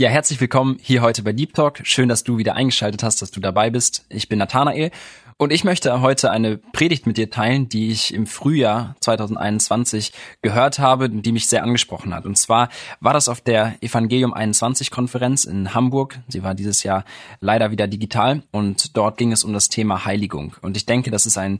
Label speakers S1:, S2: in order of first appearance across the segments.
S1: Ja, herzlich willkommen hier heute bei Deep Talk. Schön, dass du wieder eingeschaltet hast, dass du dabei bist. Ich bin Nathanael und ich möchte heute eine Predigt mit dir teilen, die ich im Frühjahr 2021 gehört habe, die mich sehr angesprochen hat. Und zwar war das auf der Evangelium 21 Konferenz in Hamburg. Sie war dieses Jahr leider wieder digital und dort ging es um das Thema Heiligung. Und ich denke, das ist ein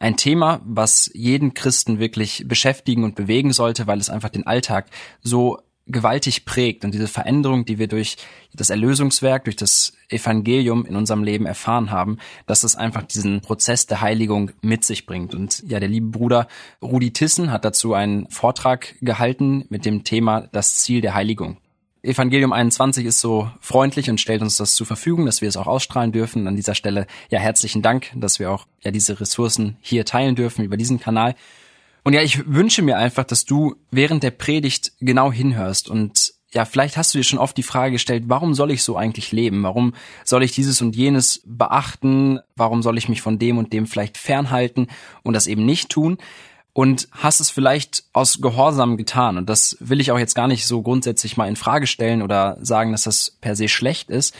S1: ein Thema, was jeden Christen wirklich beschäftigen und bewegen sollte, weil es einfach den Alltag so gewaltig prägt und diese Veränderung, die wir durch das Erlösungswerk, durch das Evangelium in unserem Leben erfahren haben, dass es einfach diesen Prozess der Heiligung mit sich bringt. Und ja, der liebe Bruder Rudi Tissen hat dazu einen Vortrag gehalten mit dem Thema das Ziel der Heiligung. Evangelium 21 ist so freundlich und stellt uns das zur Verfügung, dass wir es auch ausstrahlen dürfen. An dieser Stelle ja herzlichen Dank, dass wir auch ja diese Ressourcen hier teilen dürfen über diesen Kanal. Und ja, ich wünsche mir einfach, dass du während der Predigt genau hinhörst und ja, vielleicht hast du dir schon oft die Frage gestellt, warum soll ich so eigentlich leben? Warum soll ich dieses und jenes beachten? Warum soll ich mich von dem und dem vielleicht fernhalten und das eben nicht tun? Und hast es vielleicht aus Gehorsam getan. Und das will ich auch jetzt gar nicht so grundsätzlich mal in Frage stellen oder sagen, dass das per se schlecht ist.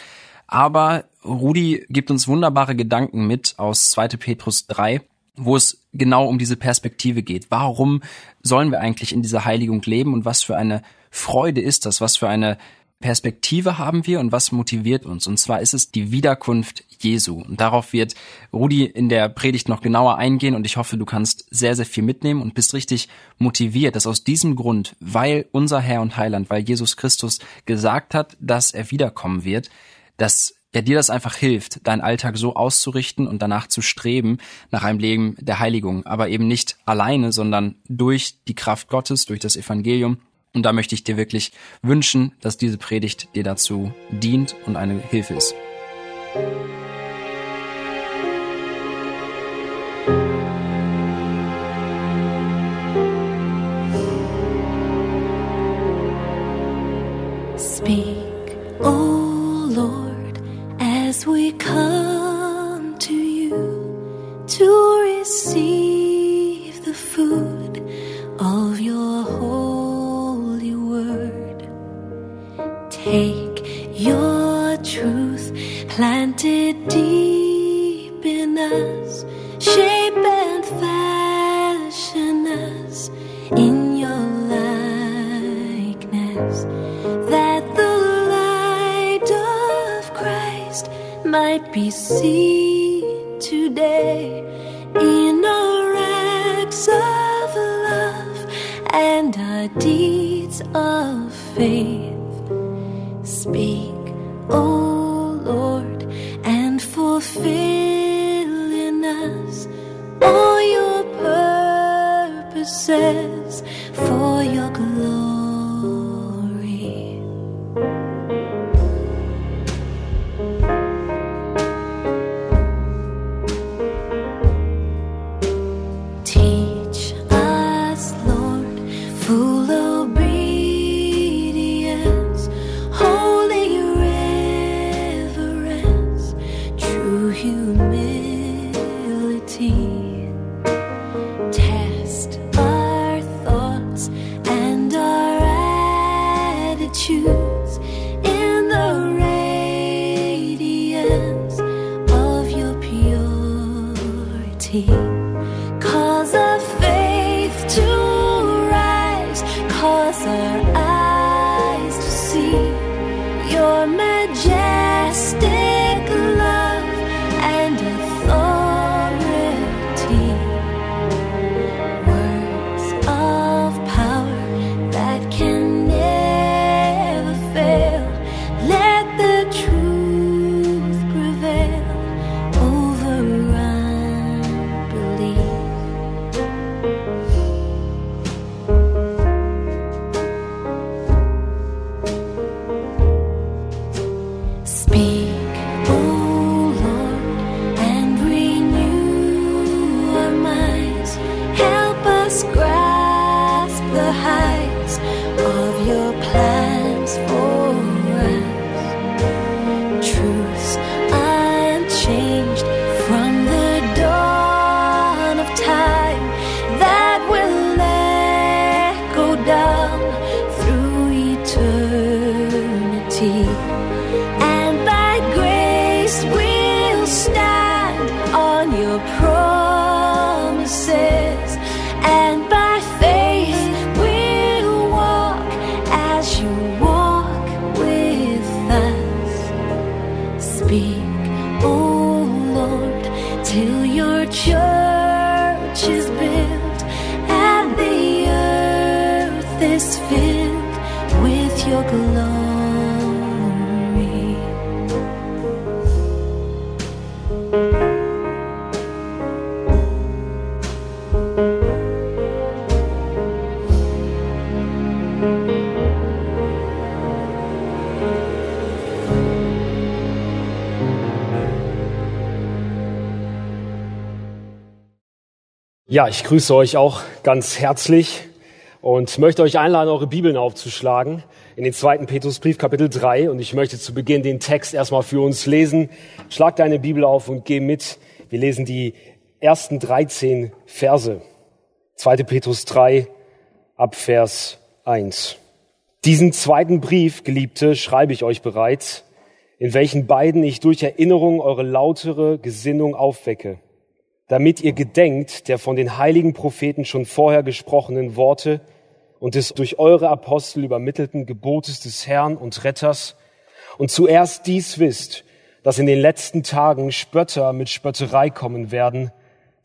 S1: Aber Rudi gibt uns wunderbare Gedanken mit aus 2. Petrus 3, wo es genau um diese Perspektive geht. Warum sollen wir eigentlich in dieser Heiligung leben und was für eine Freude ist das? Was für eine Perspektive haben wir und was motiviert uns? Und zwar ist es die Wiederkunft Jesu. Und darauf wird Rudi in der Predigt noch genauer eingehen und ich hoffe, du kannst sehr, sehr viel mitnehmen und bist richtig motiviert, dass aus diesem Grund, weil unser Herr und Heiland, weil Jesus Christus gesagt hat, dass er wiederkommen wird, dass ja dir das einfach hilft, deinen Alltag so auszurichten und danach zu streben nach einem Leben der Heiligung, aber eben nicht alleine, sondern durch die Kraft Gottes, durch das Evangelium. Und da möchte ich dir wirklich wünschen, dass diese Predigt dir dazu dient und eine Hilfe ist.
S2: we come to you to receive. 你
S3: Ja, ich grüße euch auch ganz herzlich und möchte euch einladen, eure Bibeln aufzuschlagen in den zweiten Petrusbrief Kapitel 3 und ich möchte zu Beginn den Text erstmal für uns lesen. Schlag deine Bibel auf und geh mit. Wir lesen die ersten 13 Verse. 2. Petrus 3 ab Vers 1. Diesen zweiten Brief, Geliebte, schreibe ich euch bereits, in welchen beiden ich durch Erinnerung eure lautere Gesinnung aufwecke damit ihr gedenkt der von den heiligen Propheten schon vorher gesprochenen Worte und des durch eure Apostel übermittelten Gebotes des Herrn und Retters und zuerst dies wisst, dass in den letzten Tagen Spötter mit Spötterei kommen werden,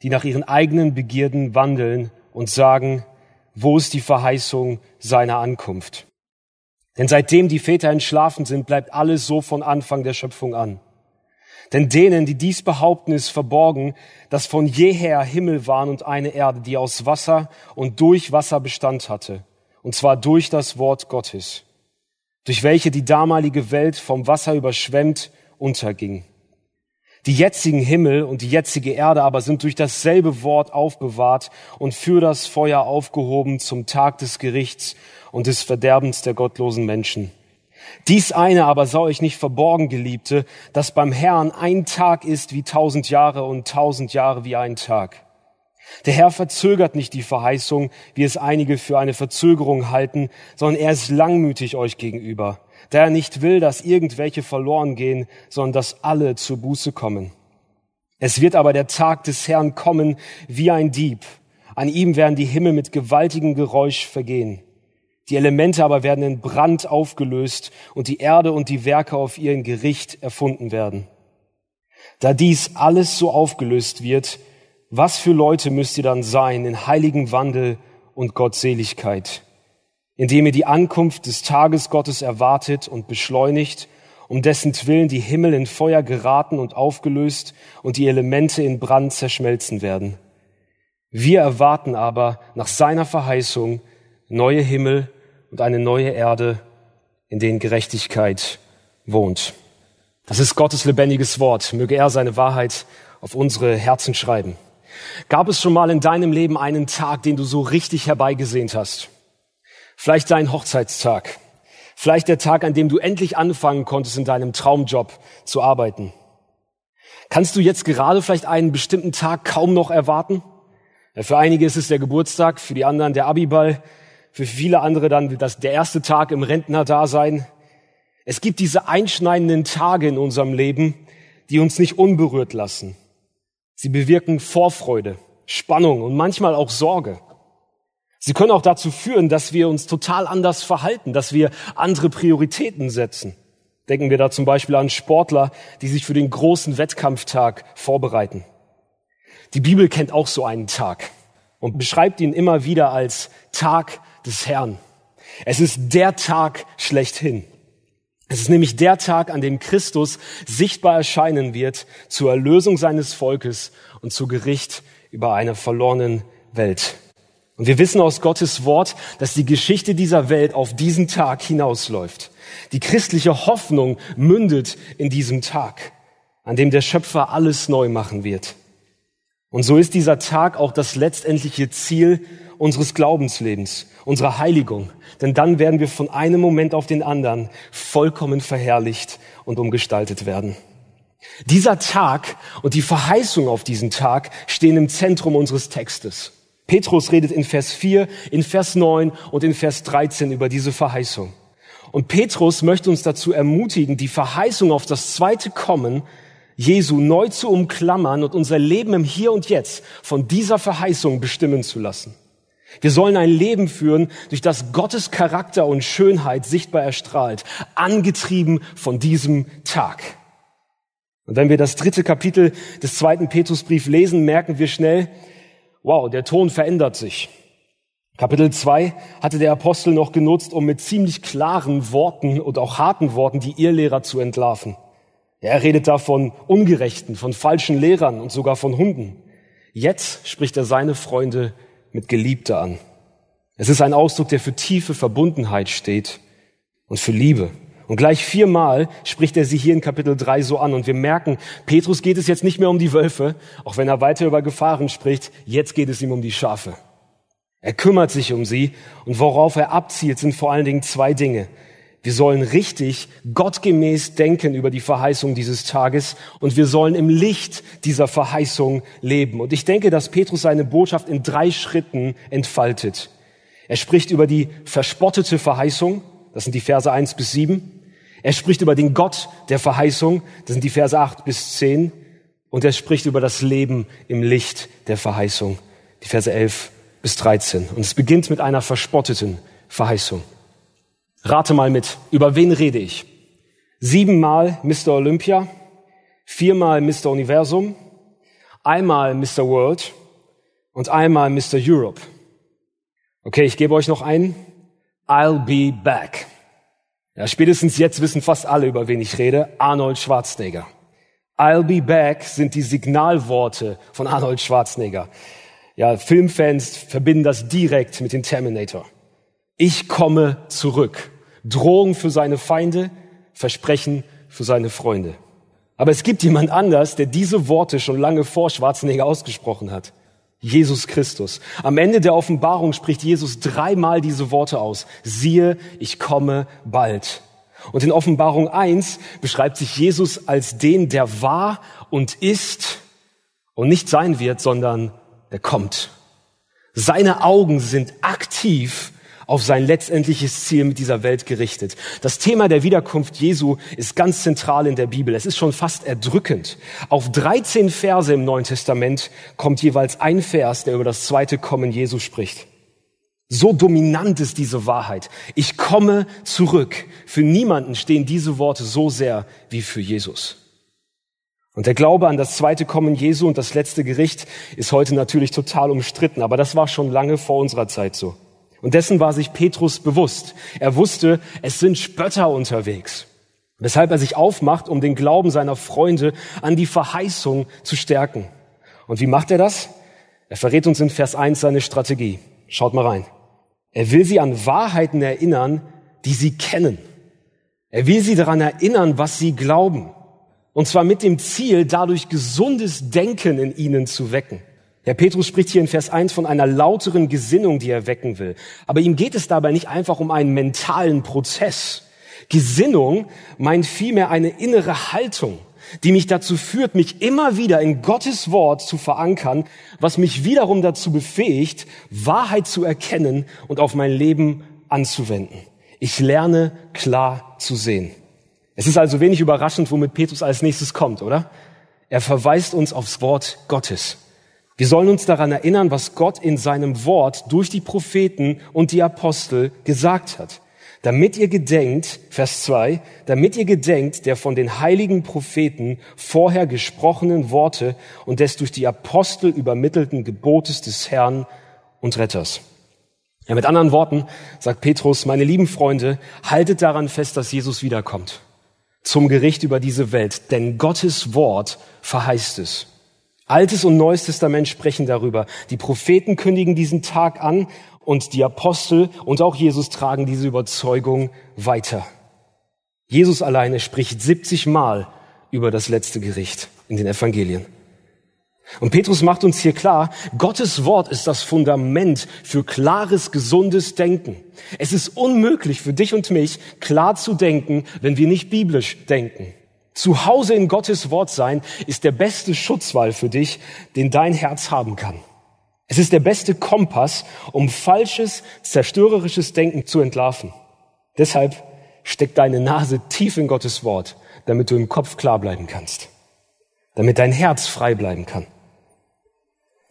S3: die nach ihren eigenen Begierden wandeln und sagen, wo ist die Verheißung seiner Ankunft? Denn seitdem die Väter entschlafen sind, bleibt alles so von Anfang der Schöpfung an. Denn denen, die dies behaupten, ist verborgen, dass von jeher Himmel waren und eine Erde, die aus Wasser und durch Wasser Bestand hatte, und zwar durch das Wort Gottes, durch welche die damalige Welt vom Wasser überschwemmt unterging. Die jetzigen Himmel und die jetzige Erde aber sind durch dasselbe Wort aufbewahrt und für das Feuer aufgehoben zum Tag des Gerichts und des Verderbens der gottlosen Menschen. Dies eine aber sei euch nicht verborgen, Geliebte, dass beim Herrn ein Tag ist wie tausend Jahre und tausend Jahre wie ein Tag. Der Herr verzögert nicht die Verheißung, wie es einige für eine Verzögerung halten, sondern er ist langmütig euch gegenüber, da er nicht will, dass irgendwelche verloren gehen, sondern dass alle zur Buße kommen. Es wird aber der Tag des Herrn kommen wie ein Dieb. An ihm werden die Himmel mit gewaltigem Geräusch vergehen die Elemente aber werden in Brand aufgelöst und die Erde und die Werke auf ihren Gericht erfunden werden. Da dies alles so aufgelöst wird, was für Leute müsst ihr dann sein in heiligen Wandel und Gottseligkeit, indem ihr die Ankunft des Tages Gottes erwartet und beschleunigt, um dessen Willen die Himmel in Feuer geraten und aufgelöst und die Elemente in Brand zerschmelzen werden. Wir erwarten aber nach seiner Verheißung neue Himmel und eine neue Erde, in denen Gerechtigkeit wohnt. Das ist Gottes lebendiges Wort. Möge er seine Wahrheit auf unsere Herzen schreiben. Gab es schon mal in deinem Leben einen Tag, den du so richtig herbeigesehnt hast? Vielleicht dein Hochzeitstag. Vielleicht der Tag, an dem du endlich anfangen konntest, in deinem Traumjob zu arbeiten. Kannst du jetzt gerade vielleicht einen bestimmten Tag kaum noch erwarten? Für einige ist es der Geburtstag, für die anderen der Abiball, für viele andere dann das, der erste Tag im Rentnerdasein. Es gibt diese einschneidenden Tage in unserem Leben, die uns nicht unberührt lassen. Sie bewirken Vorfreude, Spannung und manchmal auch Sorge. Sie können auch dazu führen, dass wir uns total anders verhalten, dass wir andere Prioritäten setzen. Denken wir da zum Beispiel an Sportler, die sich für den großen Wettkampftag vorbereiten. Die Bibel kennt auch so einen Tag und beschreibt ihn immer wieder als Tag des Herrn. Es ist der Tag schlechthin. Es ist nämlich der Tag, an dem Christus sichtbar erscheinen wird zur Erlösung seines Volkes und zu Gericht über eine verlorenen Welt. Und wir wissen aus Gottes Wort, dass die Geschichte dieser Welt auf diesen Tag hinausläuft. Die christliche Hoffnung mündet in diesem Tag, an dem der Schöpfer alles neu machen wird. Und so ist dieser Tag auch das letztendliche Ziel unseres Glaubenslebens, unserer Heiligung. Denn dann werden wir von einem Moment auf den anderen vollkommen verherrlicht und umgestaltet werden. Dieser Tag und die Verheißung auf diesen Tag stehen im Zentrum unseres Textes. Petrus redet in Vers 4, in Vers 9 und in Vers 13 über diese Verheißung. Und Petrus möchte uns dazu ermutigen, die Verheißung auf das zweite Kommen Jesu neu zu umklammern und unser Leben im Hier und Jetzt von dieser Verheißung bestimmen zu lassen. Wir sollen ein Leben führen, durch das Gottes Charakter und Schönheit sichtbar erstrahlt, angetrieben von diesem Tag. Und wenn wir das dritte Kapitel des zweiten Petrusbrief lesen, merken wir schnell, wow, der Ton verändert sich. Kapitel 2 hatte der Apostel noch genutzt, um mit ziemlich klaren Worten und auch harten Worten die Irrlehrer zu entlarven. Er redet da von Ungerechten, von falschen Lehrern und sogar von Hunden. Jetzt spricht er seine Freunde mit Geliebter an. Es ist ein Ausdruck, der für tiefe Verbundenheit steht und für Liebe. Und gleich viermal spricht er sie hier in Kapitel 3 so an. Und wir merken, Petrus geht es jetzt nicht mehr um die Wölfe, auch wenn er weiter über Gefahren spricht. Jetzt geht es ihm um die Schafe. Er kümmert sich um sie. Und worauf er abzielt, sind vor allen Dingen zwei Dinge. Wir sollen richtig, gottgemäß denken über die Verheißung dieses Tages und wir sollen im Licht dieser Verheißung leben. Und ich denke, dass Petrus seine Botschaft in drei Schritten entfaltet. Er spricht über die verspottete Verheißung, das sind die Verse 1 bis 7. Er spricht über den Gott der Verheißung, das sind die Verse 8 bis 10. Und er spricht über das Leben im Licht der Verheißung, die Verse 11 bis 13. Und es beginnt mit einer verspotteten Verheißung. Rate mal mit, über wen rede ich? Siebenmal Mr. Olympia, viermal Mr. Universum, einmal Mr. World und einmal Mr. Europe. Okay, ich gebe euch noch einen. I'll be back. Ja, spätestens jetzt wissen fast alle, über wen ich rede. Arnold Schwarzenegger. I'll be back sind die Signalworte von Arnold Schwarzenegger. Ja, Filmfans verbinden das direkt mit dem Terminator. Ich komme zurück. Drohung für seine Feinde, Versprechen für seine Freunde. Aber es gibt jemand anders, der diese Worte schon lange vor Schwarzenegger ausgesprochen hat. Jesus Christus. Am Ende der Offenbarung spricht Jesus dreimal diese Worte aus. Siehe, ich komme bald. Und in Offenbarung 1 beschreibt sich Jesus als den, der war und ist und nicht sein wird, sondern der kommt. Seine Augen sind aktiv auf sein letztendliches Ziel mit dieser Welt gerichtet. Das Thema der Wiederkunft Jesu ist ganz zentral in der Bibel. Es ist schon fast erdrückend. Auf 13 Verse im Neuen Testament kommt jeweils ein Vers, der über das zweite Kommen Jesu spricht. So dominant ist diese Wahrheit. Ich komme zurück. Für niemanden stehen diese Worte so sehr wie für Jesus. Und der Glaube an das zweite Kommen Jesu und das letzte Gericht ist heute natürlich total umstritten, aber das war schon lange vor unserer Zeit so. Und dessen war sich Petrus bewusst. Er wusste, es sind Spötter unterwegs. Weshalb er sich aufmacht, um den Glauben seiner Freunde an die Verheißung zu stärken. Und wie macht er das? Er verrät uns in Vers 1 seine Strategie. Schaut mal rein. Er will sie an Wahrheiten erinnern, die sie kennen. Er will sie daran erinnern, was sie glauben. Und zwar mit dem Ziel, dadurch gesundes Denken in ihnen zu wecken. Der Petrus spricht hier in Vers 1 von einer lauteren Gesinnung, die er wecken will. Aber ihm geht es dabei nicht einfach um einen mentalen Prozess. Gesinnung meint vielmehr eine innere Haltung, die mich dazu führt, mich immer wieder in Gottes Wort zu verankern, was mich wiederum dazu befähigt, Wahrheit zu erkennen und auf mein Leben anzuwenden. Ich lerne klar zu sehen. Es ist also wenig überraschend, womit Petrus als nächstes kommt, oder? Er verweist uns aufs Wort Gottes. Wir sollen uns daran erinnern, was Gott in seinem Wort durch die Propheten und die Apostel gesagt hat. Damit ihr gedenkt, Vers 2, damit ihr gedenkt der von den heiligen Propheten vorher gesprochenen Worte und des durch die Apostel übermittelten Gebotes des Herrn und Retters. Ja, mit anderen Worten sagt Petrus, meine lieben Freunde, haltet daran fest, dass Jesus wiederkommt zum Gericht über diese Welt, denn Gottes Wort verheißt es. Altes und Neues Testament sprechen darüber. Die Propheten kündigen diesen Tag an und die Apostel und auch Jesus tragen diese Überzeugung weiter. Jesus alleine spricht 70 Mal über das letzte Gericht in den Evangelien. Und Petrus macht uns hier klar, Gottes Wort ist das Fundament für klares, gesundes Denken. Es ist unmöglich für dich und mich, klar zu denken, wenn wir nicht biblisch denken. Zu Hause in Gottes Wort sein ist der beste Schutzwall für dich, den dein Herz haben kann. Es ist der beste Kompass, um falsches, zerstörerisches Denken zu entlarven. Deshalb steck deine Nase tief in Gottes Wort, damit du im Kopf klar bleiben kannst, damit dein Herz frei bleiben kann.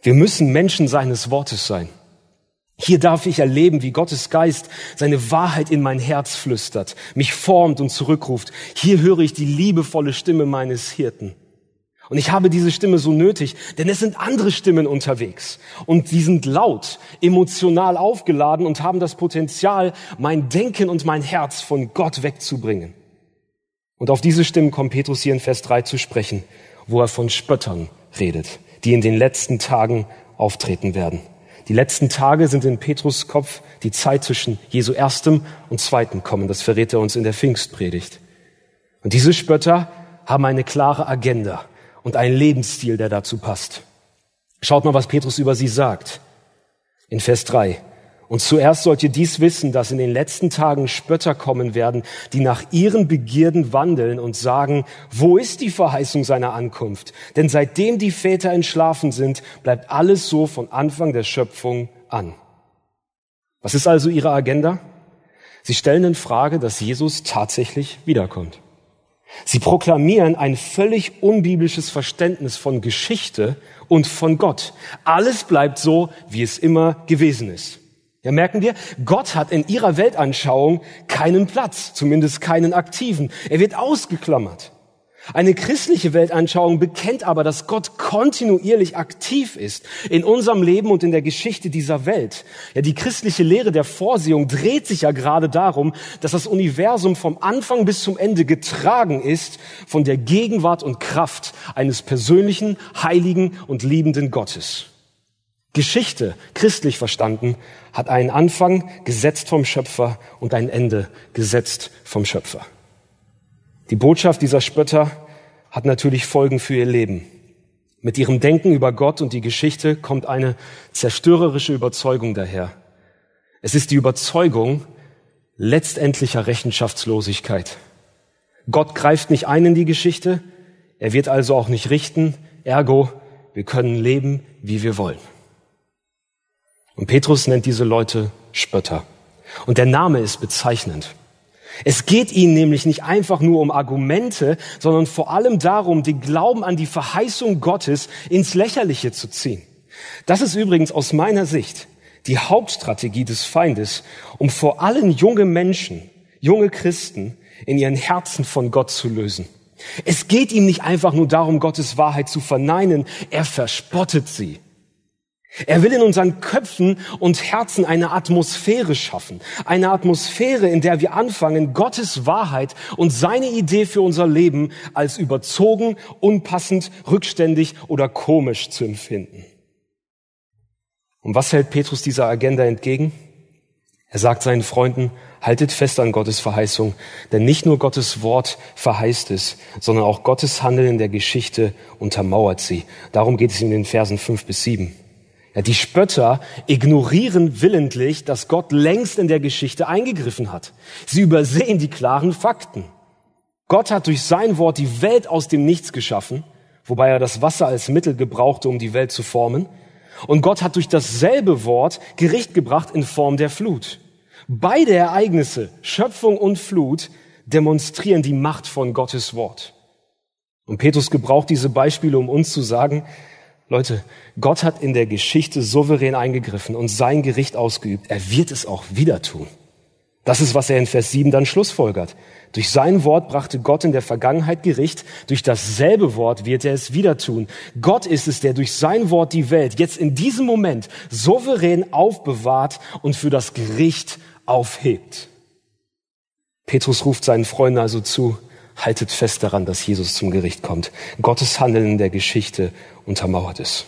S3: Wir müssen Menschen seines Wortes sein. Hier darf ich erleben, wie Gottes Geist seine Wahrheit in mein Herz flüstert, mich formt und zurückruft. Hier höre ich die liebevolle Stimme meines Hirten. Und ich habe diese Stimme so nötig, denn es sind andere Stimmen unterwegs. Und die sind laut, emotional aufgeladen und haben das Potenzial, mein Denken und mein Herz von Gott wegzubringen. Und auf diese Stimmen kommt Petrus hier in Vers 3 zu sprechen, wo er von Spöttern redet, die in den letzten Tagen auftreten werden. Die letzten Tage sind in Petrus Kopf die Zeit zwischen Jesu erstem und zweitem Kommen. Das verrät er uns in der Pfingstpredigt. Und diese Spötter haben eine klare Agenda und einen Lebensstil, der dazu passt. Schaut mal, was Petrus über sie sagt. In Vers 3. Und zuerst sollt ihr dies wissen, dass in den letzten Tagen Spötter kommen werden, die nach ihren Begierden wandeln und sagen, wo ist die Verheißung seiner Ankunft? Denn seitdem die Väter entschlafen sind, bleibt alles so von Anfang der Schöpfung an. Was ist also ihre Agenda? Sie stellen in Frage, dass Jesus tatsächlich wiederkommt. Sie proklamieren ein völlig unbiblisches Verständnis von Geschichte und von Gott. Alles bleibt so, wie es immer gewesen ist. Ja, merken wir, Gott hat in ihrer Weltanschauung keinen Platz, zumindest keinen aktiven. Er wird ausgeklammert. Eine christliche Weltanschauung bekennt aber, dass Gott kontinuierlich aktiv ist in unserem Leben und in der Geschichte dieser Welt. Ja, die christliche Lehre der Vorsehung dreht sich ja gerade darum, dass das Universum vom Anfang bis zum Ende getragen ist von der Gegenwart und Kraft eines persönlichen, heiligen und liebenden Gottes. Geschichte, christlich verstanden, hat einen Anfang gesetzt vom Schöpfer und ein Ende gesetzt vom Schöpfer. Die Botschaft dieser Spötter hat natürlich Folgen für ihr Leben. Mit ihrem Denken über Gott und die Geschichte kommt eine zerstörerische Überzeugung daher. Es ist die Überzeugung letztendlicher Rechenschaftslosigkeit. Gott greift nicht ein in die Geschichte, er wird also auch nicht richten, ergo, wir können leben, wie wir wollen. Und Petrus nennt diese Leute Spötter. Und der Name ist bezeichnend. Es geht ihnen nämlich nicht einfach nur um Argumente, sondern vor allem darum, den Glauben an die Verheißung Gottes ins Lächerliche zu ziehen. Das ist übrigens aus meiner Sicht die Hauptstrategie des Feindes, um vor allem junge Menschen, junge Christen in ihren Herzen von Gott zu lösen. Es geht ihm nicht einfach nur darum, Gottes Wahrheit zu verneinen, er verspottet sie. Er will in unseren Köpfen und Herzen eine Atmosphäre schaffen. Eine Atmosphäre, in der wir anfangen, Gottes Wahrheit und seine Idee für unser Leben als überzogen, unpassend, rückständig oder komisch zu empfinden. Und was hält Petrus dieser Agenda entgegen? Er sagt seinen Freunden, haltet fest an Gottes Verheißung, denn nicht nur Gottes Wort verheißt es, sondern auch Gottes Handeln in der Geschichte untermauert sie. Darum geht es in den Versen fünf bis sieben. Ja, die Spötter ignorieren willentlich, dass Gott längst in der Geschichte eingegriffen hat. Sie übersehen die klaren Fakten. Gott hat durch sein Wort die Welt aus dem Nichts geschaffen, wobei er das Wasser als Mittel gebrauchte, um die Welt zu formen. Und Gott hat durch dasselbe Wort Gericht gebracht in Form der Flut. Beide Ereignisse, Schöpfung und Flut, demonstrieren die Macht von Gottes Wort. Und Petrus gebraucht diese Beispiele, um uns zu sagen, Leute, Gott hat in der Geschichte souverän eingegriffen und sein Gericht ausgeübt. Er wird es auch wieder tun. Das ist, was er in Vers 7 dann schlussfolgert. Durch sein Wort brachte Gott in der Vergangenheit Gericht. Durch dasselbe Wort wird er es wieder tun. Gott ist es, der durch sein Wort die Welt jetzt in diesem Moment souverän aufbewahrt und für das Gericht aufhebt. Petrus ruft seinen Freunden also zu, haltet fest daran, dass Jesus zum Gericht kommt. Gottes Handeln in der Geschichte untermauert es.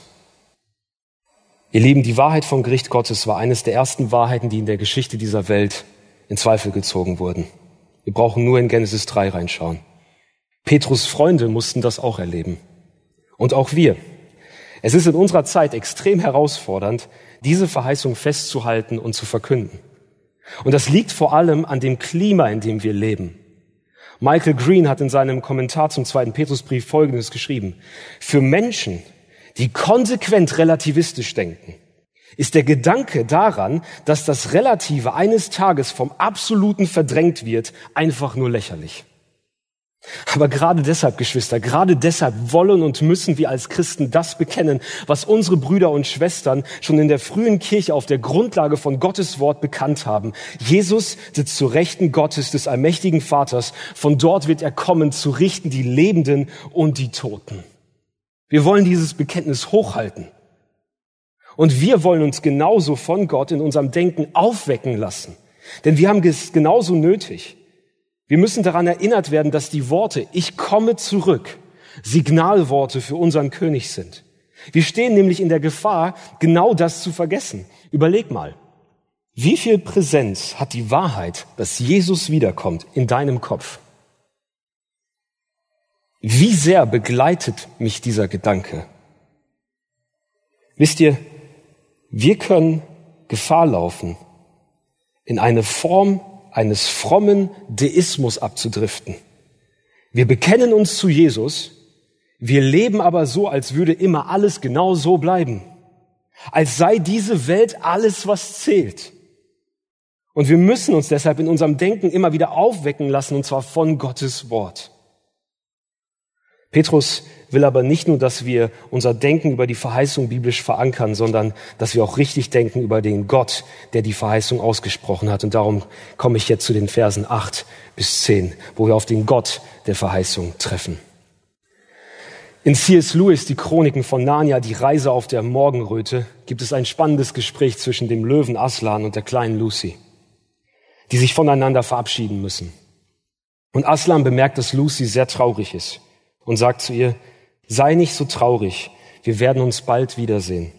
S3: Ihr Lieben, die Wahrheit vom Gericht Gottes war eines der ersten Wahrheiten, die in der Geschichte dieser Welt in Zweifel gezogen wurden. Wir brauchen nur in Genesis 3 reinschauen. Petrus Freunde mussten das auch erleben. Und auch wir. Es ist in unserer Zeit extrem herausfordernd, diese Verheißung festzuhalten und zu verkünden. Und das liegt vor allem an dem Klima, in dem wir leben. Michael Green hat in seinem Kommentar zum zweiten Petrusbrief Folgendes geschrieben. Für Menschen, die konsequent relativistisch denken, ist der Gedanke daran, dass das Relative eines Tages vom Absoluten verdrängt wird, einfach nur lächerlich. Aber gerade deshalb, Geschwister, gerade deshalb wollen und müssen wir als Christen das bekennen, was unsere Brüder und Schwestern schon in der frühen Kirche auf der Grundlage von Gottes Wort bekannt haben. Jesus sitzt zu Rechten Gottes des allmächtigen Vaters. Von dort wird er kommen, zu richten die Lebenden und die Toten. Wir wollen dieses Bekenntnis hochhalten. Und wir wollen uns genauso von Gott in unserem Denken aufwecken lassen. Denn wir haben es genauso nötig. Wir müssen daran erinnert werden, dass die Worte Ich komme zurück Signalworte für unseren König sind. Wir stehen nämlich in der Gefahr, genau das zu vergessen. Überleg mal, wie viel Präsenz hat die Wahrheit, dass Jesus wiederkommt, in deinem Kopf? Wie sehr begleitet mich dieser Gedanke? Wisst ihr, wir können Gefahr laufen, in eine Form eines frommen Deismus abzudriften. Wir bekennen uns zu Jesus, wir leben aber so, als würde immer alles genau so bleiben, als sei diese Welt alles, was zählt. Und wir müssen uns deshalb in unserem Denken immer wieder aufwecken lassen, und zwar von Gottes Wort. Petrus will aber nicht nur, dass wir unser Denken über die Verheißung biblisch verankern, sondern dass wir auch richtig denken über den Gott, der die Verheißung ausgesprochen hat. Und darum komme ich jetzt zu den Versen 8 bis 10, wo wir auf den Gott der Verheißung treffen. In C.S. Lewis, die Chroniken von Narnia, die Reise auf der Morgenröte, gibt es ein spannendes Gespräch zwischen dem Löwen Aslan und der kleinen Lucy, die sich voneinander verabschieden müssen. Und Aslan bemerkt, dass Lucy sehr traurig ist und sagt zu ihr, sei nicht so traurig, wir werden uns bald wiedersehen.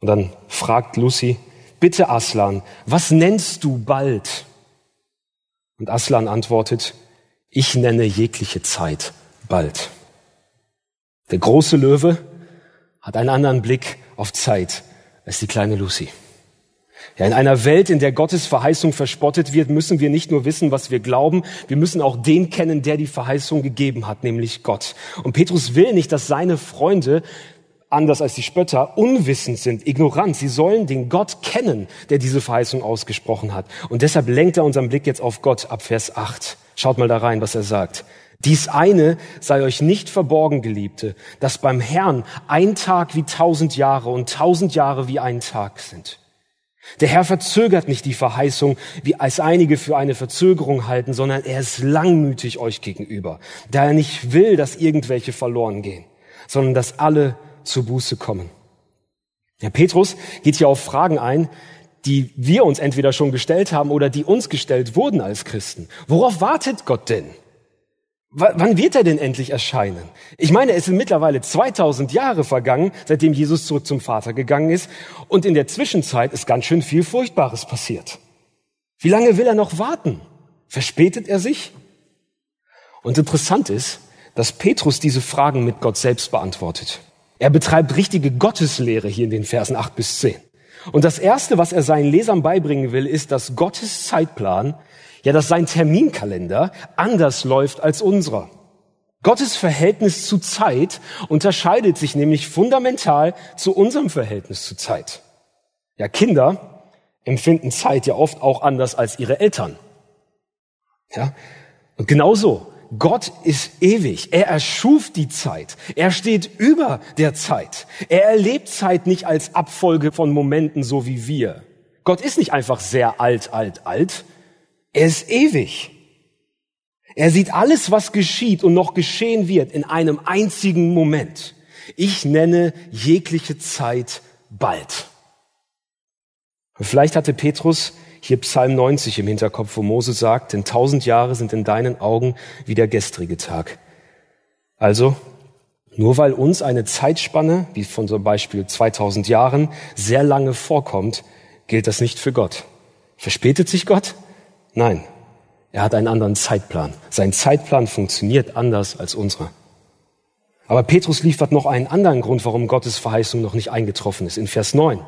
S3: Und dann fragt Lucy, bitte Aslan, was nennst du bald? Und Aslan antwortet, ich nenne jegliche Zeit bald. Der große Löwe hat einen anderen Blick auf Zeit als die kleine Lucy. Ja, in einer Welt, in der Gottes Verheißung verspottet wird, müssen wir nicht nur wissen, was wir glauben, wir müssen auch den kennen, der die Verheißung gegeben hat, nämlich Gott. Und Petrus will nicht, dass seine Freunde anders als die Spötter, unwissend sind, ignorant. Sie sollen den Gott kennen, der diese Verheißung ausgesprochen hat. Und deshalb lenkt er unseren Blick jetzt auf Gott ab Vers 8. Schaut mal da rein, was er sagt. Dies eine sei euch nicht verborgen, Geliebte, dass beim Herrn ein Tag wie tausend Jahre und tausend Jahre wie ein Tag sind. Der Herr verzögert nicht die Verheißung, wie als einige für eine Verzögerung halten, sondern er ist langmütig euch gegenüber, da er nicht will, dass irgendwelche verloren gehen, sondern dass alle zur Buße kommen. Herr Petrus geht hier auf Fragen ein, die wir uns entweder schon gestellt haben oder die uns gestellt wurden als Christen. Worauf wartet Gott denn? Wann wird er denn endlich erscheinen? Ich meine, es sind mittlerweile 2000 Jahre vergangen, seitdem Jesus zurück zum Vater gegangen ist. Und in der Zwischenzeit ist ganz schön viel Furchtbares passiert. Wie lange will er noch warten? Verspätet er sich? Und interessant ist, dass Petrus diese Fragen mit Gott selbst beantwortet. Er betreibt richtige Gotteslehre hier in den Versen 8 bis 10. Und das Erste, was er seinen Lesern beibringen will, ist, dass Gottes Zeitplan ja, dass sein Terminkalender anders läuft als unserer. Gottes Verhältnis zu Zeit unterscheidet sich nämlich fundamental zu unserem Verhältnis zu Zeit. Ja, Kinder empfinden Zeit ja oft auch anders als ihre Eltern. Ja, und genauso. Gott ist ewig. Er erschuf die Zeit. Er steht über der Zeit. Er erlebt Zeit nicht als Abfolge von Momenten so wie wir. Gott ist nicht einfach sehr alt, alt, alt, er ist ewig. Er sieht alles, was geschieht und noch geschehen wird, in einem einzigen Moment. Ich nenne jegliche Zeit bald. Vielleicht hatte Petrus hier Psalm 90 im Hinterkopf, wo Mose sagt, denn tausend Jahre sind in deinen Augen wie der gestrige Tag. Also, nur weil uns eine Zeitspanne, wie von zum Beispiel 2000 Jahren, sehr lange vorkommt, gilt das nicht für Gott. Verspätet sich Gott? Nein, er hat einen anderen Zeitplan. Sein Zeitplan funktioniert anders als unsere. Aber Petrus liefert noch einen anderen Grund, warum Gottes Verheißung noch nicht eingetroffen ist. In Vers 9.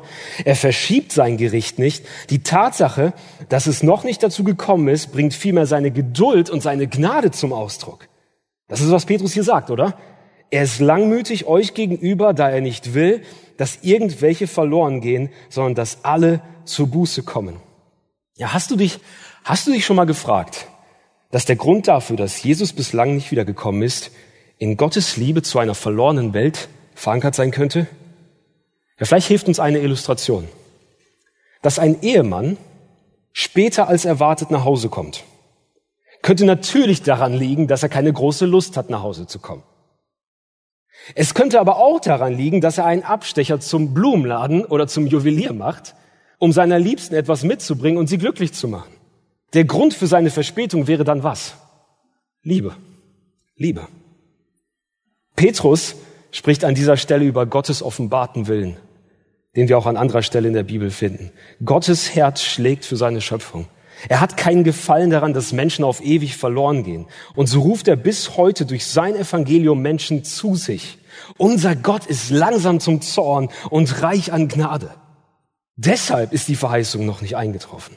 S3: Er verschiebt sein Gericht nicht. Die Tatsache, dass es noch nicht dazu gekommen ist, bringt vielmehr seine Geduld und seine Gnade zum Ausdruck. Das ist, was Petrus hier sagt, oder? Er ist langmütig euch gegenüber, da er nicht will, dass irgendwelche verloren gehen, sondern dass alle zur Buße kommen. Ja, hast du dich, hast du dich schon mal gefragt, dass der Grund dafür, dass Jesus bislang nicht wiedergekommen ist, in Gottes Liebe zu einer verlorenen Welt verankert sein könnte? Ja, vielleicht hilft uns eine Illustration. Dass ein Ehemann später als erwartet nach Hause kommt, könnte natürlich daran liegen, dass er keine große Lust hat, nach Hause zu kommen. Es könnte aber auch daran liegen, dass er einen Abstecher zum Blumenladen oder zum Juwelier macht, um seiner Liebsten etwas mitzubringen und sie glücklich zu machen. Der Grund für seine Verspätung wäre dann was? Liebe. Liebe. Petrus spricht an dieser Stelle über Gottes offenbarten Willen den wir auch an anderer Stelle in der Bibel finden. Gottes Herz schlägt für seine Schöpfung. Er hat keinen Gefallen daran, dass Menschen auf ewig verloren gehen. Und so ruft er bis heute durch sein Evangelium Menschen zu sich. Unser Gott ist langsam zum Zorn und reich an Gnade. Deshalb ist die Verheißung noch nicht eingetroffen.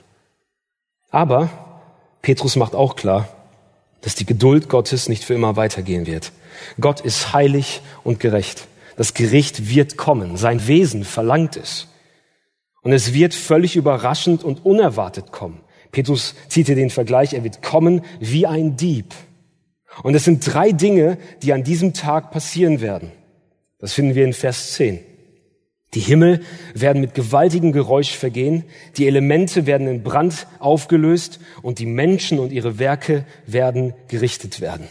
S3: Aber Petrus macht auch klar, dass die Geduld Gottes nicht für immer weitergehen wird. Gott ist heilig und gerecht. Das Gericht wird kommen. Sein Wesen verlangt es. Und es wird völlig überraschend und unerwartet kommen. Petrus zieht hier den Vergleich, er wird kommen wie ein Dieb. Und es sind drei Dinge, die an diesem Tag passieren werden. Das finden wir in Vers 10. Die Himmel werden mit gewaltigem Geräusch vergehen, die Elemente werden in Brand aufgelöst und die Menschen und ihre Werke werden gerichtet werden.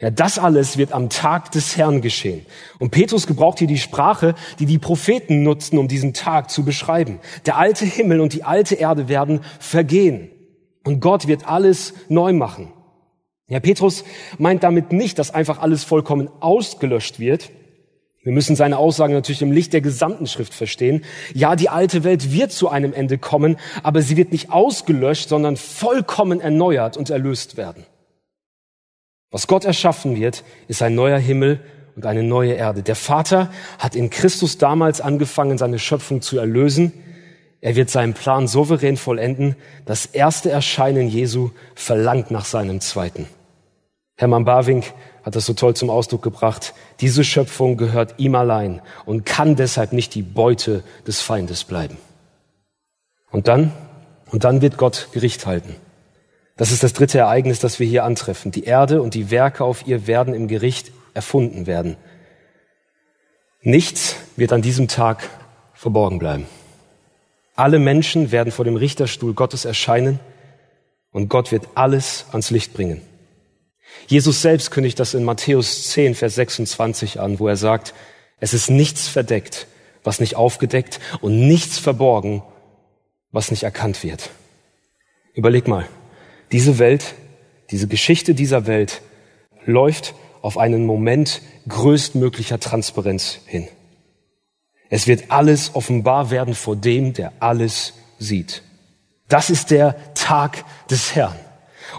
S3: Ja, das alles wird am Tag des Herrn geschehen. Und Petrus gebraucht hier die Sprache, die die Propheten nutzten, um diesen Tag zu beschreiben. Der alte Himmel und die alte Erde werden vergehen. Und Gott wird alles neu machen. Ja, Petrus meint damit nicht, dass einfach alles vollkommen ausgelöscht wird. Wir müssen seine Aussagen natürlich im Licht der gesamten Schrift verstehen. Ja, die alte Welt wird zu einem Ende kommen, aber sie wird nicht ausgelöscht, sondern vollkommen erneuert und erlöst werden. Was Gott erschaffen wird, ist ein neuer Himmel und eine neue Erde. Der Vater hat in Christus damals angefangen, seine Schöpfung zu erlösen. Er wird seinen Plan souverän vollenden. Das erste Erscheinen Jesu verlangt nach seinem zweiten. Hermann Barwink hat das so toll zum Ausdruck gebracht. Diese Schöpfung gehört ihm allein und kann deshalb nicht die Beute des Feindes bleiben. Und dann, und dann wird Gott Gericht halten. Das ist das dritte Ereignis, das wir hier antreffen. Die Erde und die Werke auf ihr werden im Gericht erfunden werden. Nichts wird an diesem Tag verborgen bleiben. Alle Menschen werden vor dem Richterstuhl Gottes erscheinen und Gott wird alles ans Licht bringen. Jesus selbst kündigt das in Matthäus 10, Vers 26 an, wo er sagt, es ist nichts verdeckt, was nicht aufgedeckt und nichts verborgen, was nicht erkannt wird. Überleg mal, diese Welt, diese Geschichte dieser Welt läuft auf einen Moment größtmöglicher Transparenz hin. Es wird alles offenbar werden vor dem, der alles sieht. Das ist der Tag des Herrn.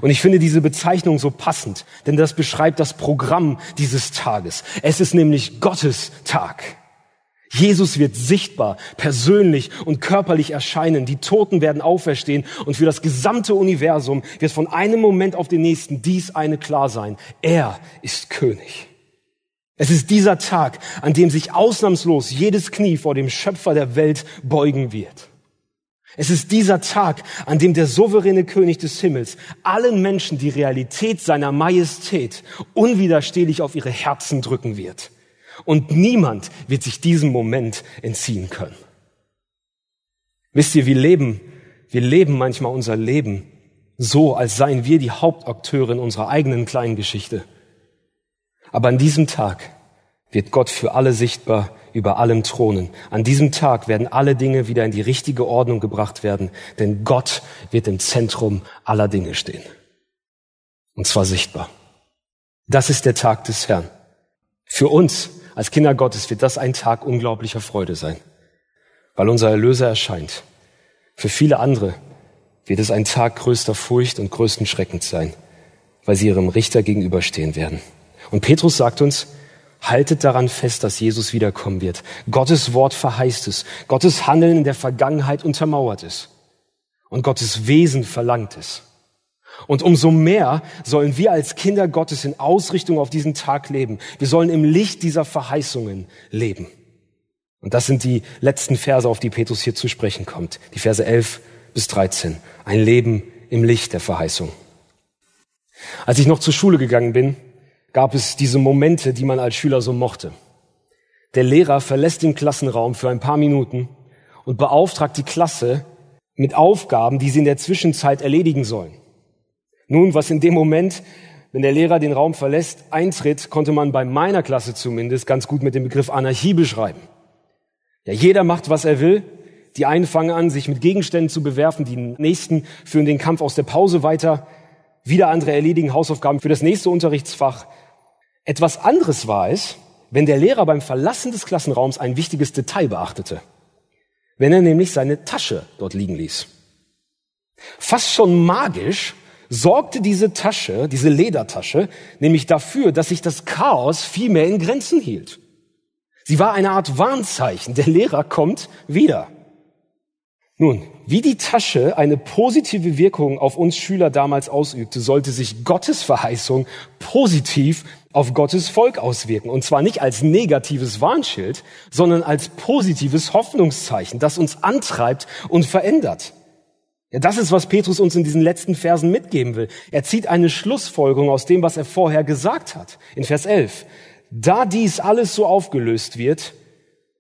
S3: Und ich finde diese Bezeichnung so passend, denn das beschreibt das Programm dieses Tages. Es ist nämlich Gottes Tag. Jesus wird sichtbar, persönlich und körperlich erscheinen. Die Toten werden auferstehen und für das gesamte Universum wird von einem Moment auf den nächsten dies eine klar sein. Er ist König. Es ist dieser Tag, an dem sich ausnahmslos jedes Knie vor dem Schöpfer der Welt beugen wird. Es ist dieser Tag, an dem der souveräne König des Himmels allen Menschen die Realität seiner Majestät unwiderstehlich auf ihre Herzen drücken wird. Und niemand wird sich diesem Moment entziehen können. Wisst ihr, wir leben, wir leben manchmal unser Leben so, als seien wir die Hauptakteure in unserer eigenen kleinen Geschichte. Aber an diesem Tag wird Gott für alle sichtbar über allem thronen. An diesem Tag werden alle Dinge wieder in die richtige Ordnung gebracht werden, denn Gott wird im Zentrum aller Dinge stehen. Und zwar sichtbar. Das ist der Tag des Herrn. Für uns als Kinder Gottes wird das ein Tag unglaublicher Freude sein, weil unser Erlöser erscheint. Für viele andere wird es ein Tag größter Furcht und größten Schreckens sein, weil sie ihrem Richter gegenüberstehen werden. Und Petrus sagt uns, haltet daran fest, dass Jesus wiederkommen wird. Gottes Wort verheißt es. Gottes Handeln in der Vergangenheit untermauert es. Und Gottes Wesen verlangt es. Und umso mehr sollen wir als Kinder Gottes in Ausrichtung auf diesen Tag leben. Wir sollen im Licht dieser Verheißungen leben. Und das sind die letzten Verse, auf die Petrus hier zu sprechen kommt. Die Verse 11 bis 13. Ein Leben im Licht der Verheißung. Als ich noch zur Schule gegangen bin, gab es diese Momente, die man als Schüler so mochte. Der Lehrer verlässt den Klassenraum für ein paar Minuten und beauftragt die Klasse mit Aufgaben, die sie in der Zwischenzeit erledigen sollen. Nun, was in dem Moment, wenn der Lehrer den Raum verlässt, eintritt, konnte man bei meiner Klasse zumindest ganz gut mit dem Begriff Anarchie beschreiben. Ja, jeder macht, was er will. Die einen fangen an, sich mit Gegenständen zu bewerfen, die nächsten führen den Kampf aus der Pause weiter, wieder andere erledigen Hausaufgaben für das nächste Unterrichtsfach. Etwas anderes war es, wenn der Lehrer beim Verlassen des Klassenraums ein wichtiges Detail beachtete. Wenn er nämlich seine Tasche dort liegen ließ. Fast schon magisch sorgte diese Tasche, diese Ledertasche, nämlich dafür, dass sich das Chaos viel mehr in Grenzen hielt. Sie war eine Art Warnzeichen. Der Lehrer kommt wieder. Nun, wie die Tasche eine positive Wirkung auf uns Schüler damals ausübte, sollte sich Gottes Verheißung positiv auf Gottes Volk auswirken. Und zwar nicht als negatives Warnschild, sondern als positives Hoffnungszeichen, das uns antreibt und verändert. Ja, das ist, was Petrus uns in diesen letzten Versen mitgeben will. Er zieht eine Schlussfolgerung aus dem, was er vorher gesagt hat. In Vers 11. Da dies alles so aufgelöst wird,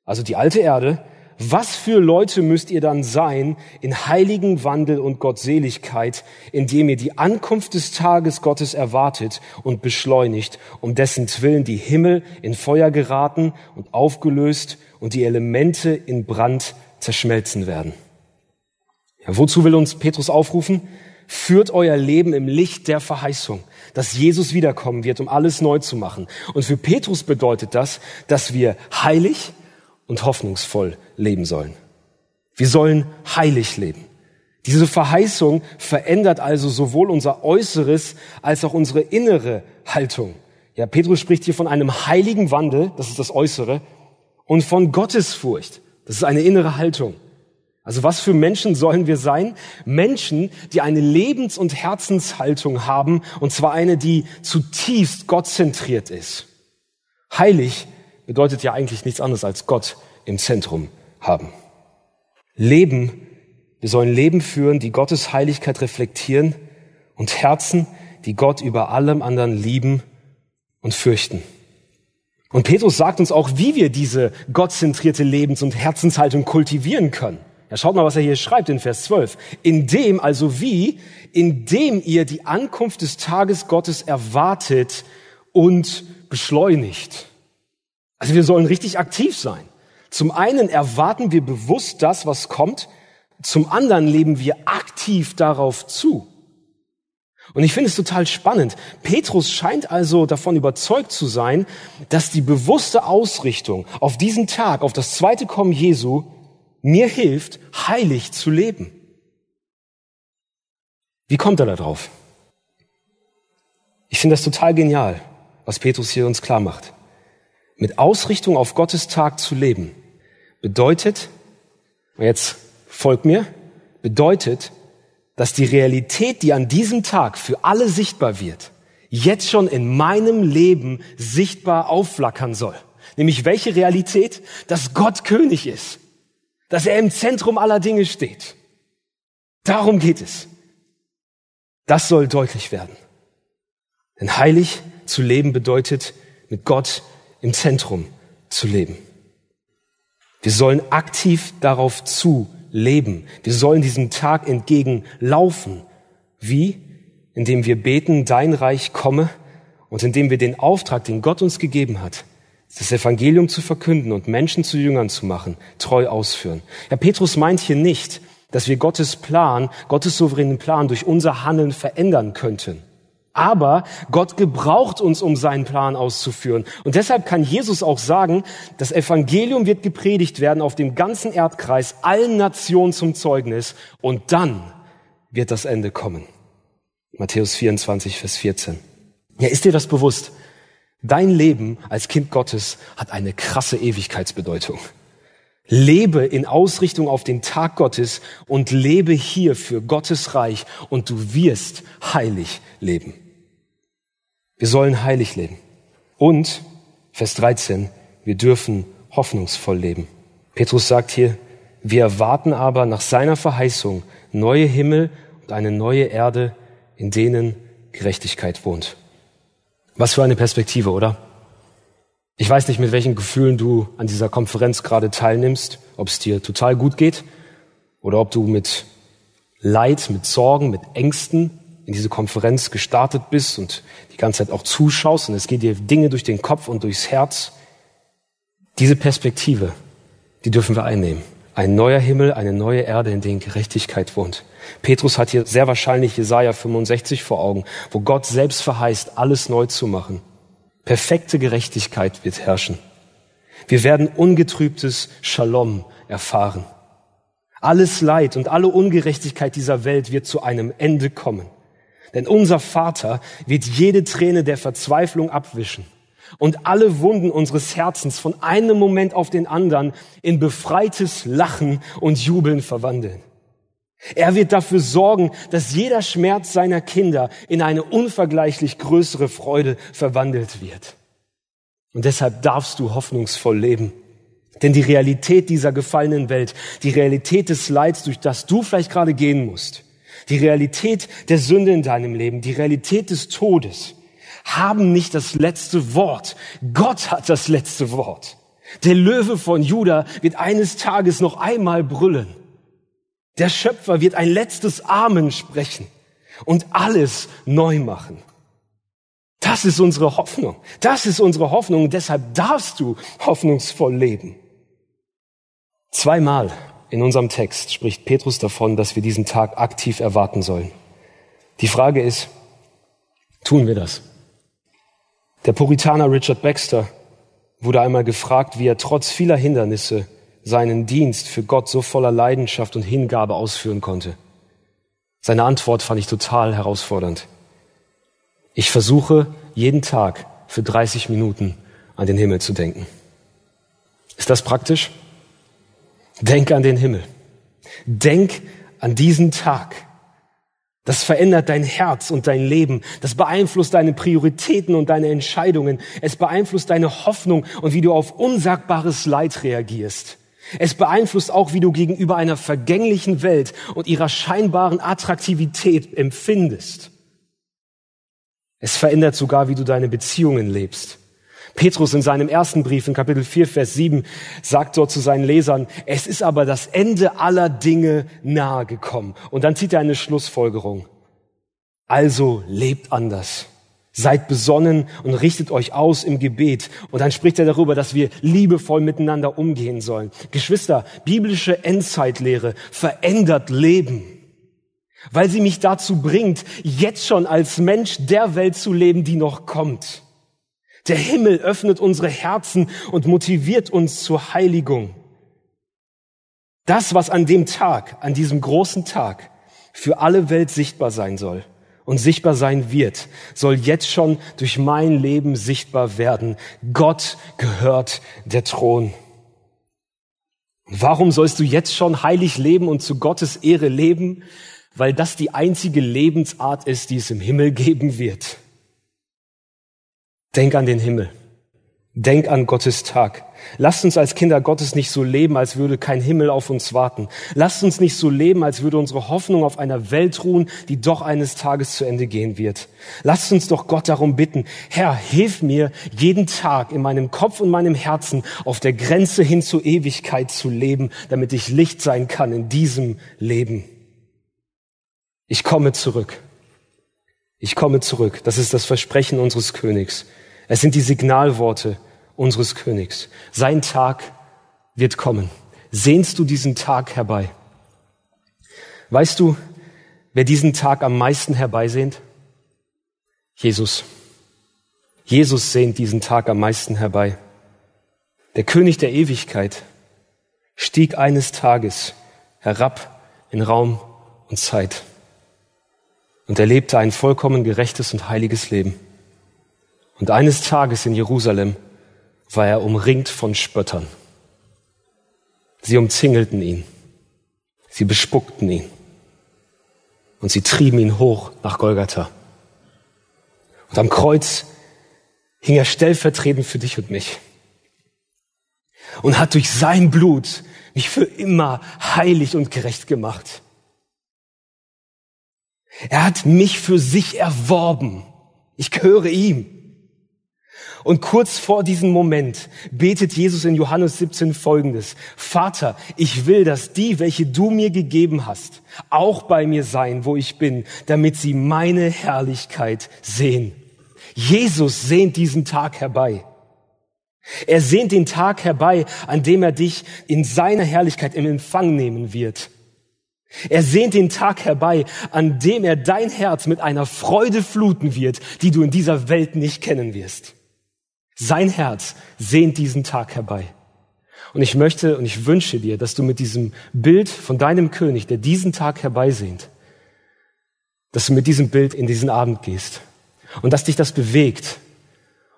S3: also die alte Erde, was für Leute müsst ihr dann sein in heiligen Wandel und Gottseligkeit, indem ihr die Ankunft des Tages Gottes erwartet und beschleunigt, um dessen Willen die Himmel in Feuer geraten und aufgelöst und die Elemente in Brand zerschmelzen werden. Ja, wozu will uns Petrus aufrufen? Führt euer Leben im Licht der Verheißung, dass Jesus wiederkommen wird, um alles neu zu machen. Und für Petrus bedeutet das, dass wir heilig, und hoffnungsvoll leben sollen. Wir sollen heilig leben. Diese Verheißung verändert also sowohl unser Äußeres als auch unsere innere Haltung. Ja, Petrus spricht hier von einem heiligen Wandel, das ist das Äußere, und von Gottesfurcht, das ist eine innere Haltung. Also was für Menschen sollen wir sein? Menschen, die eine Lebens- und Herzenshaltung haben, und zwar eine, die zutiefst gottzentriert ist. Heilig bedeutet ja eigentlich nichts anderes als Gott im Zentrum haben. Leben, wir sollen Leben führen, die Gottes Heiligkeit reflektieren und Herzen, die Gott über allem anderen lieben und fürchten. Und Petrus sagt uns auch, wie wir diese gottzentrierte Lebens- und Herzenshaltung kultivieren können. Ja, schaut mal, was er hier schreibt in Vers 12. Indem, also wie, indem ihr die Ankunft des Tages Gottes erwartet und beschleunigt. Also wir sollen richtig aktiv sein. Zum einen erwarten wir bewusst das, was kommt. Zum anderen leben wir aktiv darauf zu. Und ich finde es total spannend. Petrus scheint also davon überzeugt zu sein, dass die bewusste Ausrichtung auf diesen Tag, auf das zweite Kommen Jesu, mir hilft, heilig zu leben. Wie kommt er da drauf? Ich finde das total genial, was Petrus hier uns klar macht mit Ausrichtung auf Gottes Tag zu leben, bedeutet, jetzt folgt mir, bedeutet, dass die Realität, die an diesem Tag für alle sichtbar wird, jetzt schon in meinem Leben sichtbar aufflackern soll. Nämlich welche Realität? Dass Gott König ist. Dass er im Zentrum aller Dinge steht. Darum geht es. Das soll deutlich werden. Denn heilig zu leben bedeutet, mit Gott im Zentrum zu leben. Wir sollen aktiv darauf zu leben. Wir sollen diesem Tag entgegenlaufen. Wie? Indem wir beten, dein Reich komme und indem wir den Auftrag, den Gott uns gegeben hat, das Evangelium zu verkünden und Menschen zu Jüngern zu machen, treu ausführen. Herr Petrus meint hier nicht, dass wir Gottes Plan, Gottes souveränen Plan durch unser Handeln verändern könnten. Aber Gott gebraucht uns, um seinen Plan auszuführen. Und deshalb kann Jesus auch sagen, das Evangelium wird gepredigt werden auf dem ganzen Erdkreis, allen Nationen zum Zeugnis. Und dann wird das Ende kommen. Matthäus 24, Vers 14. Ja, ist dir das bewusst? Dein Leben als Kind Gottes hat eine krasse Ewigkeitsbedeutung. Lebe in Ausrichtung auf den Tag Gottes und lebe hier für Gottes Reich und du wirst heilig leben. Wir sollen heilig leben. Und, Vers 13, wir dürfen hoffnungsvoll leben. Petrus sagt hier, wir erwarten aber nach seiner Verheißung neue Himmel und eine neue Erde, in denen Gerechtigkeit wohnt. Was für eine Perspektive, oder? Ich weiß nicht, mit welchen Gefühlen du an dieser Konferenz gerade teilnimmst, ob es dir total gut geht oder ob du mit Leid, mit Sorgen, mit Ängsten in diese Konferenz gestartet bist und die ganze Zeit auch zuschaust und es geht dir Dinge durch den Kopf und durchs Herz. Diese Perspektive, die dürfen wir einnehmen. Ein neuer Himmel, eine neue Erde, in denen Gerechtigkeit wohnt. Petrus hat hier sehr wahrscheinlich Jesaja 65 vor Augen, wo Gott selbst verheißt, alles neu zu machen. Perfekte Gerechtigkeit wird herrschen. Wir werden ungetrübtes Shalom erfahren. Alles Leid und alle Ungerechtigkeit dieser Welt wird zu einem Ende kommen. Denn unser Vater wird jede Träne der Verzweiflung abwischen und alle Wunden unseres Herzens von einem Moment auf den anderen in befreites Lachen und Jubeln verwandeln. Er wird dafür sorgen, dass jeder Schmerz seiner Kinder in eine unvergleichlich größere Freude verwandelt wird. Und deshalb darfst du hoffnungsvoll leben. Denn die Realität dieser gefallenen Welt, die Realität des Leids, durch das du vielleicht gerade gehen musst, die Realität der Sünde in deinem Leben, die Realität des Todes, haben nicht das letzte Wort. Gott hat das letzte Wort. Der Löwe von Juda wird eines Tages noch einmal brüllen. Der Schöpfer wird ein letztes Amen sprechen und alles neu machen. Das ist unsere Hoffnung. Das ist unsere Hoffnung. Deshalb darfst du hoffnungsvoll leben. Zweimal in unserem Text spricht Petrus davon, dass wir diesen Tag aktiv erwarten sollen. Die Frage ist, tun wir das? Der Puritaner Richard Baxter wurde einmal gefragt, wie er trotz vieler Hindernisse seinen Dienst für Gott so voller Leidenschaft und Hingabe ausführen konnte. Seine Antwort fand ich total herausfordernd. Ich versuche jeden Tag für 30 Minuten an den Himmel zu denken. Ist das praktisch? Denk an den Himmel. Denk an diesen Tag. Das verändert dein Herz und dein Leben. Das beeinflusst deine Prioritäten und deine Entscheidungen. Es beeinflusst deine Hoffnung und wie du auf unsagbares Leid reagierst. Es beeinflusst auch, wie du gegenüber einer vergänglichen Welt und ihrer scheinbaren Attraktivität empfindest. Es verändert sogar, wie du deine Beziehungen lebst. Petrus in seinem ersten Brief in Kapitel 4, Vers 7 sagt dort zu seinen Lesern, es ist aber das Ende aller Dinge nahe gekommen. Und dann zieht er eine Schlussfolgerung. Also lebt anders. Seid besonnen und richtet euch aus im Gebet. Und dann spricht er darüber, dass wir liebevoll miteinander umgehen sollen. Geschwister, biblische Endzeitlehre verändert Leben, weil sie mich dazu bringt, jetzt schon als Mensch der Welt zu leben, die noch kommt. Der Himmel öffnet unsere Herzen und motiviert uns zur Heiligung. Das, was an dem Tag, an diesem großen Tag für alle Welt sichtbar sein soll und sichtbar sein wird, soll jetzt schon durch mein Leben sichtbar werden. Gott gehört der Thron. Warum sollst du jetzt schon heilig leben und zu Gottes Ehre leben? Weil das die einzige Lebensart ist, die es im Himmel geben wird. Denk an den Himmel. Denk an Gottes Tag. Lasst uns als Kinder Gottes nicht so leben, als würde kein Himmel auf uns warten. Lasst uns nicht so leben, als würde unsere Hoffnung auf einer Welt ruhen, die doch eines Tages zu Ende gehen wird. Lasst uns doch Gott darum bitten, Herr, hilf mir, jeden Tag in meinem Kopf und meinem Herzen auf der Grenze hin zur Ewigkeit zu leben, damit ich Licht sein kann in diesem Leben. Ich komme zurück. Ich komme zurück. Das ist das Versprechen unseres Königs. Es sind die Signalworte unseres Königs. Sein Tag wird kommen. Sehnst du diesen Tag herbei? Weißt du, wer diesen Tag am meisten herbeisehnt? Jesus. Jesus sehnt diesen Tag am meisten herbei. Der König der Ewigkeit stieg eines Tages herab in Raum und Zeit und er lebte ein vollkommen gerechtes und heiliges Leben. Und eines Tages in Jerusalem war er umringt von Spöttern. Sie umzingelten ihn. Sie bespuckten ihn. Und sie trieben ihn hoch nach Golgatha. Und am Kreuz hing er stellvertretend für dich und mich. und hat durch sein Blut mich für immer heilig und gerecht gemacht. Er hat mich für sich erworben. Ich gehöre ihm. Und kurz vor diesem Moment betet Jesus in Johannes 17 folgendes. Vater, ich will, dass die, welche du mir gegeben hast, auch bei mir sein, wo ich bin, damit sie meine Herrlichkeit sehen. Jesus sehnt diesen Tag herbei. Er sehnt den Tag herbei, an dem er dich in seiner Herrlichkeit im Empfang nehmen wird. Er sehnt den Tag herbei, an dem er dein Herz mit einer Freude fluten wird, die du in dieser Welt nicht kennen wirst. Sein Herz sehnt diesen Tag herbei. Und ich möchte und ich wünsche dir, dass du mit diesem Bild von deinem König, der diesen Tag herbeisehnt, dass du mit diesem Bild in diesen Abend gehst und dass dich das bewegt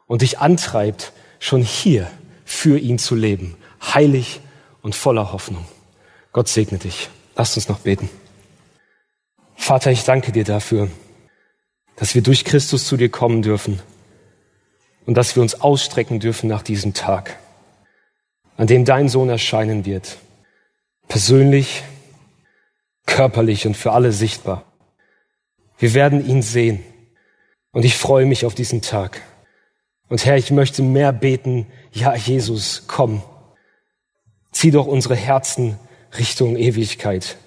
S3: und dich antreibt, schon hier für ihn zu leben, heilig und voller Hoffnung. Gott segne dich. Lasst uns noch beten. Vater, ich danke dir dafür, dass wir durch Christus zu dir kommen dürfen und dass wir uns ausstrecken dürfen nach diesem Tag, an dem dein Sohn erscheinen wird, persönlich, körperlich und für alle sichtbar. Wir werden ihn sehen und ich freue mich auf diesen Tag. Und Herr, ich möchte mehr beten, ja Jesus, komm, zieh doch unsere Herzen Richtung Ewigkeit,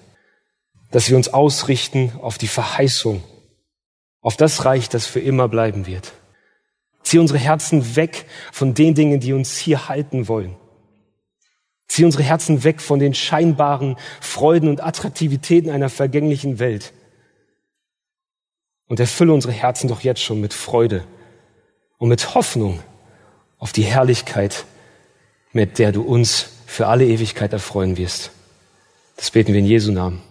S3: dass wir uns ausrichten auf die Verheißung, auf das Reich, das für immer bleiben wird. Zieh unsere Herzen weg von den Dingen, die uns hier halten wollen. Zieh unsere Herzen weg von den scheinbaren Freuden und Attraktivitäten einer vergänglichen Welt. Und erfülle unsere Herzen doch jetzt schon mit Freude und mit Hoffnung auf die Herrlichkeit, mit der du uns für alle Ewigkeit erfreuen wirst. Das beten wir in Jesu Namen.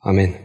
S3: Amen.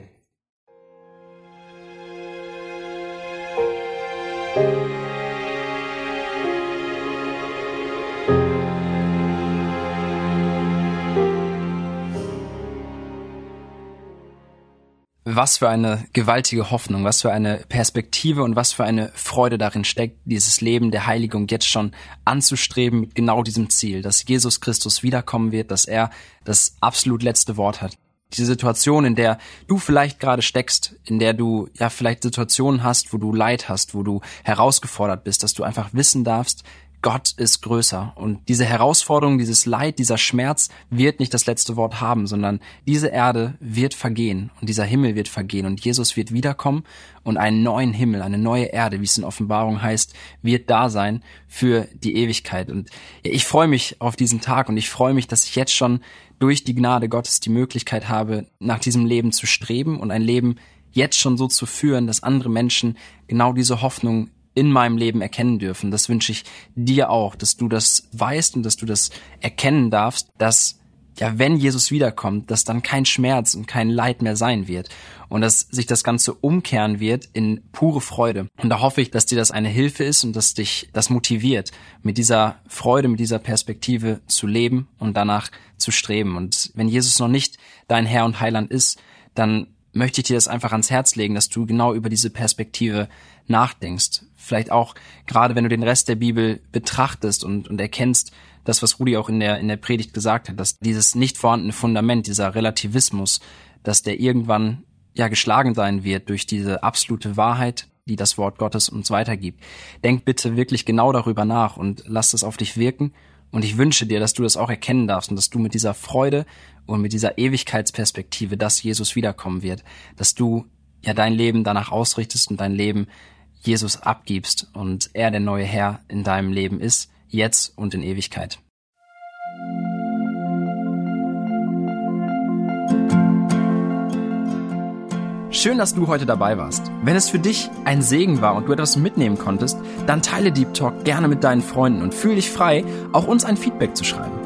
S1: Was für eine gewaltige Hoffnung, was für eine Perspektive und was für eine Freude darin steckt, dieses Leben der Heiligung jetzt schon anzustreben mit genau diesem Ziel, dass Jesus Christus wiederkommen wird, dass er das absolut letzte Wort hat. Die Situation, in der du vielleicht gerade steckst, in der du ja vielleicht Situationen hast, wo du Leid hast, wo du herausgefordert bist, dass du einfach wissen darfst, Gott ist größer. Und diese Herausforderung, dieses Leid, dieser Schmerz wird nicht das letzte Wort haben, sondern diese Erde wird vergehen und dieser Himmel wird vergehen und Jesus wird wiederkommen und einen neuen Himmel, eine neue Erde, wie es in Offenbarung heißt, wird da sein für die Ewigkeit. Und ich freue mich auf diesen Tag und ich freue mich, dass ich jetzt schon durch die Gnade Gottes die Möglichkeit habe, nach diesem Leben zu streben und ein Leben jetzt schon so zu führen, dass andere Menschen genau diese Hoffnung in meinem Leben erkennen dürfen. Das wünsche ich dir auch, dass du das weißt und dass du das erkennen darfst, dass ja, wenn Jesus wiederkommt, dass dann kein Schmerz und kein Leid mehr sein wird und dass sich das Ganze umkehren wird in pure Freude. Und da hoffe ich, dass dir das eine Hilfe ist und dass dich das motiviert, mit dieser Freude, mit dieser Perspektive zu leben und danach zu streben. Und wenn Jesus noch nicht dein Herr und Heiland ist, dann möchte ich dir das einfach ans Herz legen, dass du genau über diese Perspektive nachdenkst. Vielleicht auch gerade, wenn du den Rest der Bibel betrachtest und, und erkennst, das, was Rudi auch in der, in der Predigt gesagt hat, dass dieses nicht vorhandene Fundament, dieser Relativismus, dass der irgendwann ja geschlagen sein wird durch diese absolute Wahrheit, die das Wort Gottes uns weitergibt. Denk bitte wirklich genau darüber nach und lass es auf dich wirken. Und ich wünsche dir, dass du das auch erkennen darfst und dass du mit dieser Freude und mit dieser Ewigkeitsperspektive, dass Jesus wiederkommen wird, dass du ja dein Leben danach ausrichtest und dein Leben Jesus abgibst und er der neue Herr in deinem Leben ist, jetzt und in Ewigkeit. Schön, dass du heute dabei warst. Wenn es für dich ein Segen war und du etwas mitnehmen konntest, dann teile Deep Talk gerne mit deinen Freunden und fühle dich frei, auch uns ein Feedback zu schreiben.